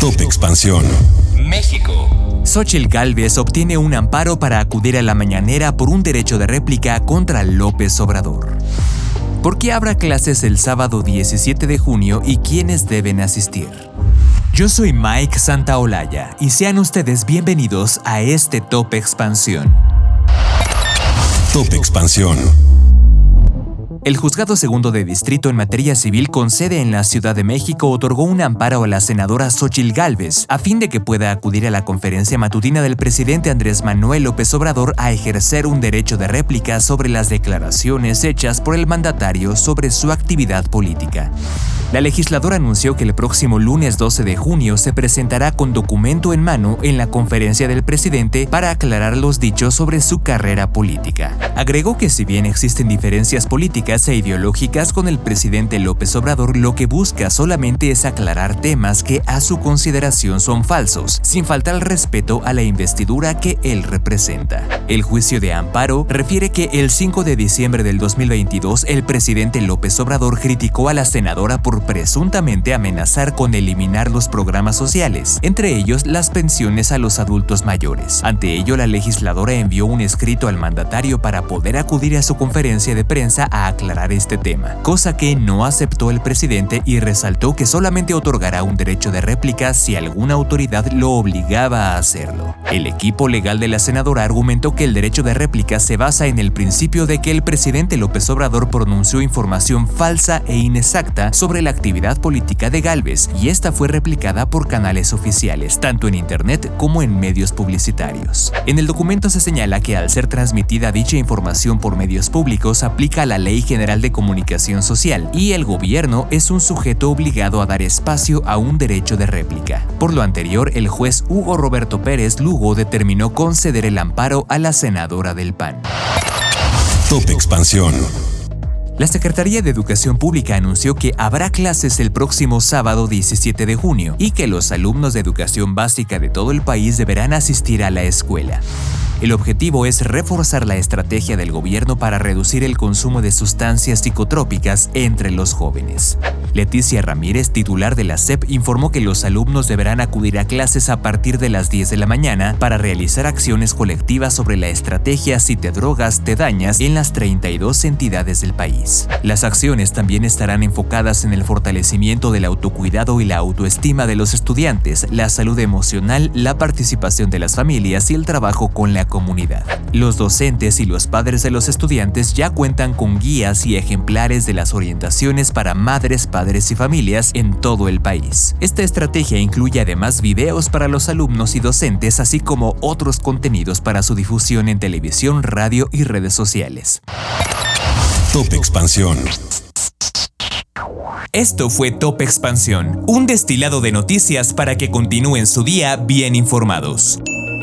Top Expansión. México. Xochitl Galvez obtiene un amparo para acudir a la mañanera por un derecho de réplica contra López Obrador. ¿Por qué habrá clases el sábado 17 de junio y quiénes deben asistir? Yo soy Mike Santaolalla y sean ustedes bienvenidos a este Top Expansión. Top Expansión. El Juzgado Segundo de Distrito en materia civil con sede en la Ciudad de México otorgó un amparo a la senadora Xochil Gálvez a fin de que pueda acudir a la conferencia matutina del presidente Andrés Manuel López Obrador a ejercer un derecho de réplica sobre las declaraciones hechas por el mandatario sobre su actividad política. La legisladora anunció que el próximo lunes 12 de junio se presentará con documento en mano en la conferencia del presidente para aclarar los dichos sobre su carrera política. Agregó que si bien existen diferencias políticas e ideológicas con el presidente López Obrador, lo que busca solamente es aclarar temas que a su consideración son falsos, sin faltar respeto a la investidura que él representa. El juicio de amparo refiere que el 5 de diciembre del 2022 el presidente López Obrador criticó a la senadora por presuntamente amenazar con eliminar los programas sociales, entre ellos las pensiones a los adultos mayores. Ante ello, la legisladora envió un escrito al mandatario para poder acudir a su conferencia de prensa a aclarar este tema, cosa que no aceptó el presidente y resaltó que solamente otorgará un derecho de réplica si alguna autoridad lo obligaba a hacerlo. El equipo legal de la senadora argumentó que el derecho de réplica se basa en el principio de que el presidente López Obrador pronunció información falsa e inexacta sobre la actividad política de Galvez y esta fue replicada por canales oficiales, tanto en Internet como en medios publicitarios. En el documento se señala que al ser transmitida dicha información por medios públicos aplica la Ley General de Comunicación Social y el gobierno es un sujeto obligado a dar espacio a un derecho de réplica. Por lo anterior, el juez Hugo Roberto Pérez Lugo determinó conceder el amparo a la senadora del PAN. Top Expansión. La Secretaría de Educación Pública anunció que habrá clases el próximo sábado 17 de junio y que los alumnos de educación básica de todo el país deberán asistir a la escuela. El objetivo es reforzar la estrategia del gobierno para reducir el consumo de sustancias psicotrópicas entre los jóvenes. Leticia Ramírez, titular de la SEP, informó que los alumnos deberán acudir a clases a partir de las 10 de la mañana para realizar acciones colectivas sobre la estrategia Si te drogas, te dañas en las 32 entidades del país. Las acciones también estarán enfocadas en el fortalecimiento del autocuidado y la autoestima de los estudiantes, la salud emocional, la participación de las familias y el trabajo con la comunidad. Los docentes y los padres de los estudiantes ya cuentan con guías y ejemplares de las orientaciones para madres, padres y familias en todo el país. Esta estrategia incluye además videos para los alumnos y docentes, así como otros contenidos para su difusión en televisión, radio y redes sociales. Top Expansión. Esto fue Top Expansión, un destilado de noticias para que continúen su día bien informados.